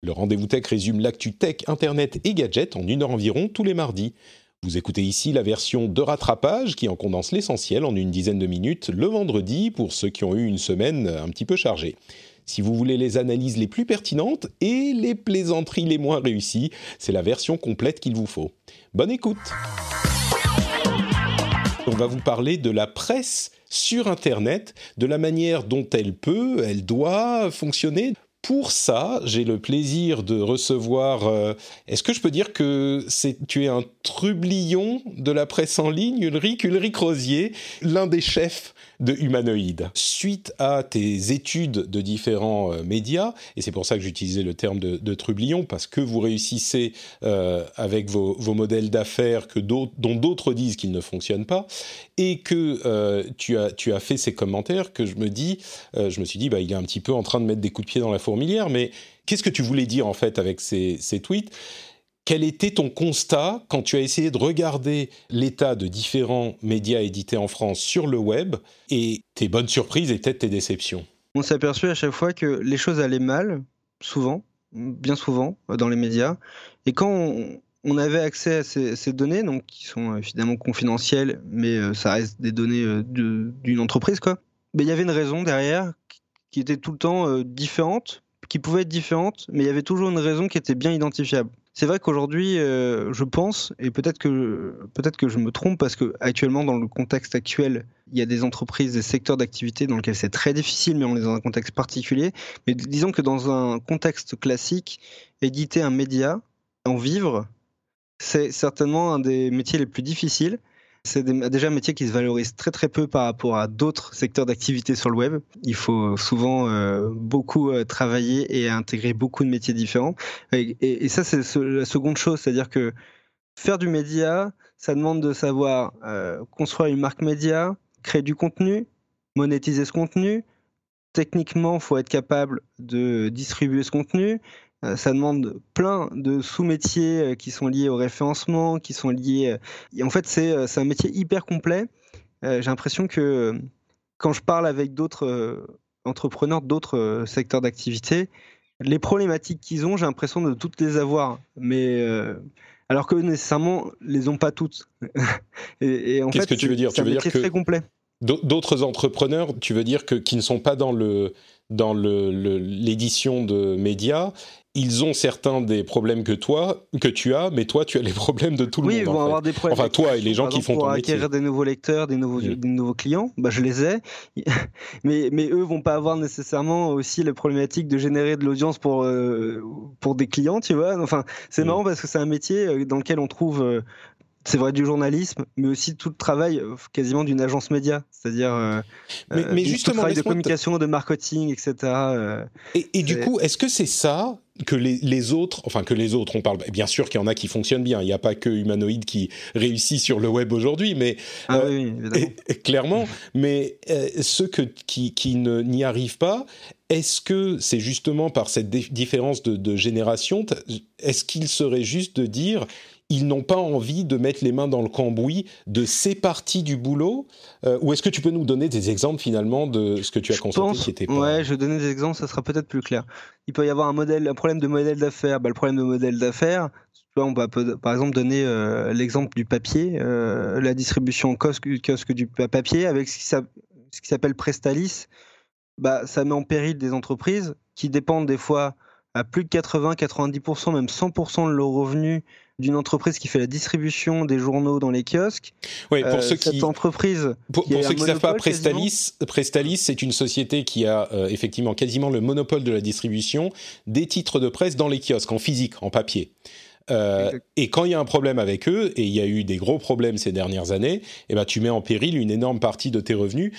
Le rendez-vous tech résume l'actu tech, internet et gadgets en une heure environ tous les mardis. Vous écoutez ici la version de rattrapage qui en condense l'essentiel en une dizaine de minutes le vendredi pour ceux qui ont eu une semaine un petit peu chargée. Si vous voulez les analyses les plus pertinentes et les plaisanteries les moins réussies, c'est la version complète qu'il vous faut. Bonne écoute On va vous parler de la presse sur Internet, de la manière dont elle peut, elle doit fonctionner. Pour ça, j'ai le plaisir de recevoir. euh, Est-ce que je peux dire que tu es un trublion de la presse en ligne, Ulrich Ulrich Rosier, l'un des chefs de Humanoïde? Suite à tes études de différents euh, médias, et c'est pour ça que j'utilisais le terme de, trublion, parce que vous réussissez euh, avec vos, modèles d'affaires dont d'autres disent qu'ils ne fonctionnent pas, et que tu, as, tu as fait ces commentaires que je me dis, je me suis dit, bah, il est un petit peu en train de mettre des coups de pied dans la mais qu'est-ce que tu voulais dire en fait avec ces, tweets? Quel était ton constat quand tu as essayé de regarder l'état de différents médias édités en France sur le web et tes bonnes surprises et peut-être tes déceptions? On s'est aperçu à chaque fois que les choses allaient mal, souvent, bien souvent, dans les médias. Et quand on, avait accès à ces, ces données, donc qui sont euh, évidemment confidentielles, mais euh, ça reste des données euh, d'une entreprise, quoi. Mais il y avait une raison derrière qui- était tout le temps euh, différente, qui pouvait être différente, mais il y avait toujours une raison qui était bien identifiable. C'est vrai qu'aujourd'hui, euh, je pense, et peut-être que peut-être que je me trompe, parce que actuellement, dans le contexte actuel, il y a des entreprises, des secteurs d'activité dans lesquels c'est très difficile, mais on est dans un contexte particulier. Mais disons que dans un contexte classique, éditer un média, en vivre, c'est certainement un des métiers les plus difficiles. C'est déjà un métier qui se valorise très très peu par rapport à d'autres secteurs d'activité sur le web. Il faut souvent euh, beaucoup euh, travailler et intégrer beaucoup de métiers différents. Et, ça, c'est ce- la seconde chose, c'est-à-dire que faire du média, ça demande de savoir euh, construire une marque média, créer du contenu, monétiser ce contenu. Techniquement, il faut être capable de distribuer ce contenu. Euh, ça demande plein de sous-métiers euh, qui sont liés au référencement, qui sont liés. euh, et en fait, c'est un métier hyper complet. J'ai l'impression que quand je parle avec d'autres entrepreneurs d'autres secteurs d'activité, les problématiques qu'ils ont, j'ai l'impression de toutes les avoir. Mais euh, alors que nécessairement, les ont pas toutes. et, et en Qu'est-ce que tu veux dire? C'est Tu veux dire métier que- très complet. D'au- D'autres entrepreneurs, tu veux dire que qui ne sont pas dans le dans le- le- l'édition de médias, ils ont certains des problèmes que toi que tu as, mais toi tu as les problèmes de tout le oui, monde. ils en vont fait. avoir des problèmes. Enfin, toi et les gens Par qui exemple, font pour ton métier. acquérir des nouveaux lecteurs, des nouveaux, Mm. des nouveaux clients, bah, je les ai. mais, mais eux vont pas avoir nécessairement aussi les problématiques de générer de l'audience pour, euh, pour des clients, tu vois. Enfin, c'est Mm. marrant parce que c'est un métier euh, dans lequel on trouve, euh, c'est vrai, du journalisme, mais aussi tout le travail euh, quasiment d'une agence média. C'est-à-dire euh, Mais- euh, tout le travail de communication, de marketing, etc. euh, Et, et du coup, est-ce que c'est ça que les, les autres, enfin que les autres, on parle bien sûr qu'il y en a qui fonctionnent bien. Il n'y a pas que humanoïde qui réussit sur le web aujourd'hui, mais Ah Euh, oui, oui, évidemment. Et- et clairement, mais euh, ceux que, qui, qui n'y arrivent pas, est-ce que c'est justement par cette différence de, de génération, est-ce qu'il serait juste de dire ils n'ont pas envie de mettre les mains dans le cambouis de ces parties du boulot euh, Ou est-ce que tu peux nous donner des exemples finalement de ce que tu as Je constaté pense, qui était pas... ouais, je vais donner des exemples, ça sera peut-être plus clair. Il peut y avoir un modèle, un problème de modèle d'affaires. Bah, le problème de modèle d'affaires, on va peut- par exemple donner euh, l'exemple du papier, euh, la distribution kiosque, kiosque du pa- papier avec ce qui s'app- ce qui s'appelle Prestalis. Bah, ça met en péril des entreprises qui dépendent des fois à plus de 80, 90%, même 100% de leurs revenus d'une entreprise qui fait la distribution des journaux dans les kiosques. Oui, pour Euh, ceux cette qui... entreprise Pour, qui pour est ceux qui ne savent pas. Prestalis, Prestalis c'est une société qui a euh, effectivement quasiment le monopole de la distribution des titres de presse dans les kiosques, en physique, en papier. Euh, et quand il y a un problème avec eux, et il y a eu des gros problèmes ces dernières années, eh ben, tu mets en péril une énorme partie de tes revenus.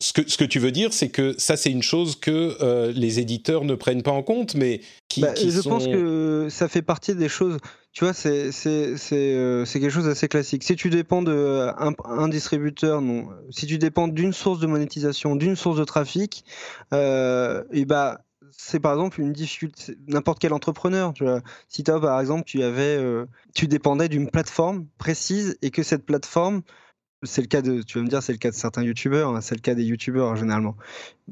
Ce que, ce que tu veux dire, c'est que ça, c'est une chose que euh, les éditeurs ne prennent pas en compte, mais qui, Bah, qui je sont... pense que ça fait partie des choses. Tu vois, c'est euh, quelque chose d'assez classique. Si tu dépends de euh, un, distributeur, non. Si tu dépends d'une source de monétisation, d'une source de trafic, et bah c'est par exemple une difficulté. N'importe quel entrepreneur, tu vois. Si toi, par exemple, tu avais, tu dépendais d'une plateforme précise et que cette plateforme c'est le cas de, tu vas me dire, c'est le cas de certains youtubeurs, hein, c'est le cas des youtubeurs hein, généralement.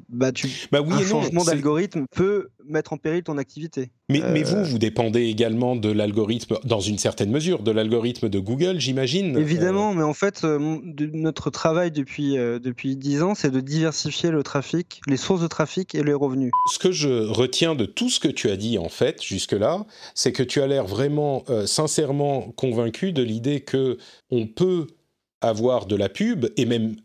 Bah, tu, Bah oui un et changement d'algorithme peut mettre en péril ton activité. Mais, mais Euh, vous, vous dépendez également de l'algorithme, dans une certaine mesure, de l'algorithme de Google, j'imagine. Évidemment, mais en fait, euh, de- notre travail depuis euh, depuis dix ans, c'est de diversifier le trafic, les sources de trafic et les revenus. Ce que je retiens de tout ce que tu as dit, en fait, jusque-là, c'est que tu as l'air vraiment euh, sincèrement convaincu de l'idée que on peut avoir de la pub, et même,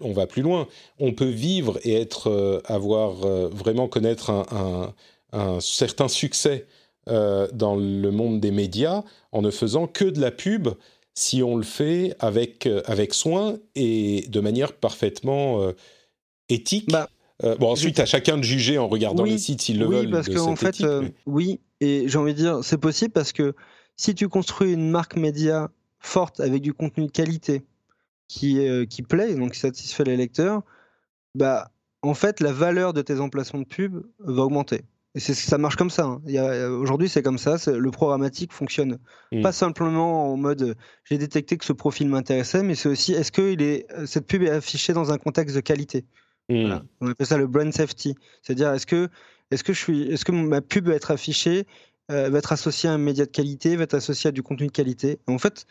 on va plus loin, on peut vivre et être, euh, avoir euh, vraiment connaître un, un- un certain succès euh, dans le monde des médias en ne faisant que de la pub si on le fait avec, avec soin et de manière parfaitement éthique. Bah, bon, ensuite, je- à chacun de juger en regardant Oui, les sites s'ils le oui, veulent. parce de qu'en cette fait, éthique, mais- oui, et j'ai envie de dire, c'est possible parce que si tu construis une marque média forte avec du contenu de qualité qui, euh, qui plaît, donc qui satisfait les lecteurs, bah, en fait, la valeur de tes emplacements de pub va augmenter. Et ça marche comme ça. hein. Aujourd'hui, c'est comme ça. Le programmatique fonctionne Mm. pas simplement en mode j'ai détecté que ce profil m'intéressait, mais c'est aussi est-ce que il est, cette pub est affichée dans un contexte de qualité? Voilà. On appelle ça le brand safety. C'est-à-dire, est-ce que, est-ce que je suis, que ma pub va être affichée, euh, va être associée à un média de qualité, va être associée à du contenu de qualité? En fait,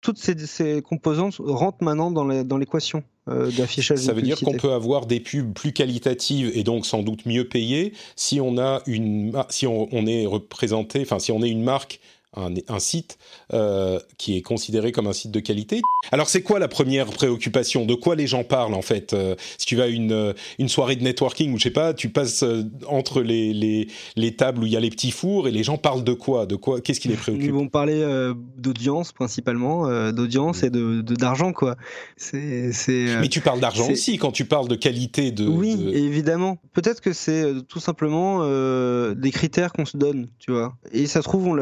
toutes ces, ces composantes rentrent maintenant dans l'équation euh, d'affichage. Ça veut dire qu'on peut avoir des pubs plus qualitatives et donc sans doute mieux payées si on a une, si on, on est représenté, enfin si on est une marque, un, un site euh, qui est considéré comme un site de qualité. Alors c'est quoi la première préoccupation? De quoi les gens parlent en fait? Euh, Si tu vas à une, euh, une soirée de networking ou je sais pas, tu passes entre les, les, les tables où il y a les petits fours et les gens parlent de quoi? De quoi? Qu'est-ce qui les Ils préoccupe vont parler euh, d'audience principalement, d'audience et de de- d'argent quoi. C'est c'est. Mais tu parles d'argent c'est- aussi quand tu parles de qualité de. Oui, de- évidemment. Peut-être que c'est tout simplement des critères qu'on se donne, tu vois. Et ça se trouve, on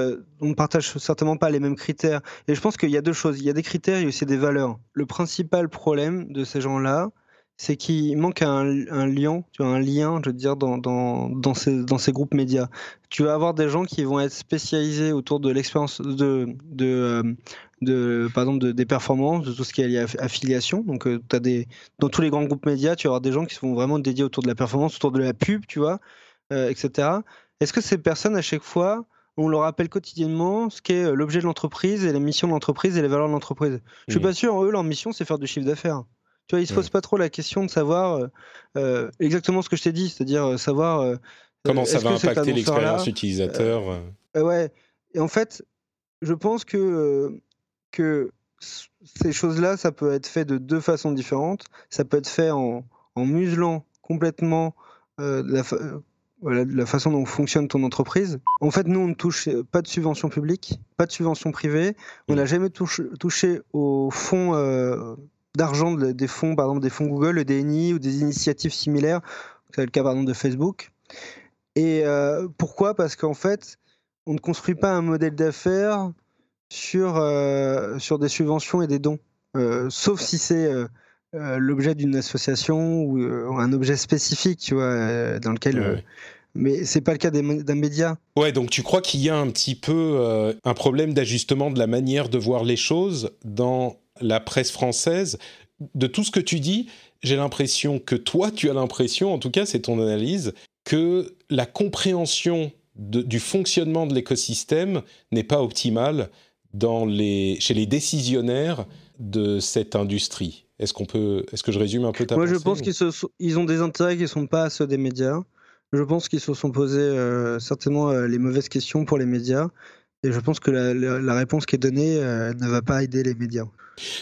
ne partage certainement pas les mêmes critères. Et je pense qu'il y a deux choses. Il y a des critères et aussi des valeurs. Le principal problème de ces gens-là, c'est qu'il manque un, lien, tu vois, un lien, je veux dire, dans, dans, dans, ces, dans ces groupes médias. Tu vas avoir des gens qui vont être spécialisés autour de l'expérience de, de, euh, de, par exemple, de- des performances, de tout ce qui est lié à aff- affiliation. Donc, euh, as des, dans tous les grands groupes médias, tu vas avoir des gens qui sont vraiment dédiés autour de la performance, autour de la pub, tu vois, euh, etc. Est-ce que ces personnes, à chaque fois, on leur rappelle quotidiennement ce qu'est euh, l'objet de l'entreprise et la mission de l'entreprise et les valeurs de l'entreprise Je suis Mhm. pas sûr, eux, leur mission, c'est faire du chiffre d'affaires. Tu vois, ils se posent pas trop la question de savoir euh, euh, exactement ce que je t'ai dit, c'est-à-dire savoir euh, Comment ça va impacter l'expérience utilisateur euh, ouais. Et en fait, je pense que, que ces choses-là, ça peut être fait de deux façons différentes. Ça peut être fait en, en muselant complètement euh, la, la façon dont fonctionne ton entreprise. En fait, nous, on ne touche pas de subvention publique, pas de subvention privée. On Mm. n'a jamais touché, touché aux fonds euh, d'argent de- des fonds, par exemple des fonds Google, le DNI ou des initiatives similaires. C'est le cas, par exemple, de Facebook. Et euh, pourquoi? Parce qu'en fait, on ne construit pas un modèle d'affaires sur, euh, sur des subventions et des dons. Sauf si c'est l'objet d'une association ou un objet spécifique, tu vois, dans lequel. Ouais. Mais c'est pas le cas d'un média. Ouais, donc tu crois qu'il y a un petit peu euh, un problème d'ajustement de la manière de voir les choses dans la presse française? De tout ce que tu dis, j'ai l'impression que toi, tu as l'impression, en tout cas c'est ton analyse, que la compréhension de- du fonctionnement de l'écosystème n'est pas optimale dans les, chez les décisionnaires de cette industrie. Est-ce qu'on peut, est-ce que je résume un peu ta Moi, je pense ou- qu'ils ils ont des intérêts qui ne sont pas ceux des médias. Je pense qu'ils se sont posés euh, certainement euh, les mauvaises questions pour les médias. Et je pense que la, la- la réponse qui est donnée euh, ne va pas aider les médias.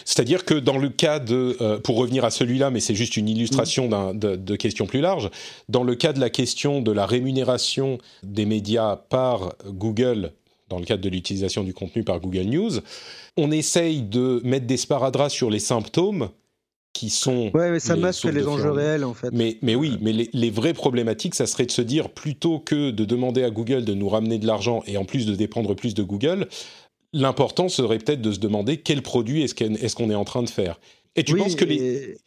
C'est-à-dire que dans le cas de, euh, pour revenir à celui-là, mais c'est juste une illustration de, de questions plus larges, dans le cas de la question de la rémunération des médias par Google, dans le cadre de l'utilisation du contenu par Google News, on essaye de mettre des sparadraps sur les symptômes qui sont. Ouais, mais ça masque les enjeux réels en fait. Mais, mais oui, mais les, les, vraies problématiques, ça serait de se dire plutôt que de demander à Google de nous ramener de l'argent et en plus de dépendre plus de Google, l'important serait peut-être de se demander quel produit est-ce qu'on est, en train de faire. Et tu penses que les.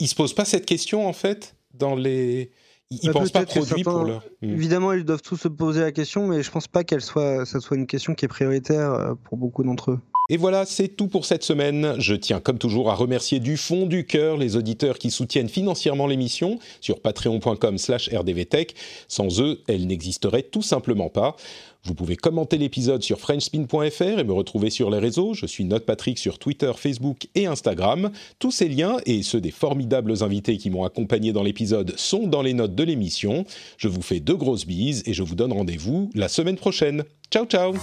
Ils, se posent pas cette question en fait dans les. Ils ne bah, pensent pas produit pour leur. Hmm. Évidemment, ils doivent tous se poser la question, mais je pense pas qu'elle soit, ça soit une question qui est prioritaire euh, pour beaucoup d'entre eux. Et voilà, c'est tout pour cette semaine. Je tiens comme toujours à remercier du fond du cœur les auditeurs qui soutiennent financièrement l'émission sur patreon.com slash rdvtech. Sans eux, elle n'existerait tout simplement pas. Vous pouvez commenter l'épisode sur frenchspin.fr et me retrouver sur les réseaux. Je suis Patrick sur Twitter, Facebook et Instagram. Tous ces liens et ceux des formidables invités qui m'ont accompagné dans l'épisode sont dans les notes de l'émission. Je vous fais de grosses bises et je vous donne rendez-vous la semaine prochaine. Ciao ciao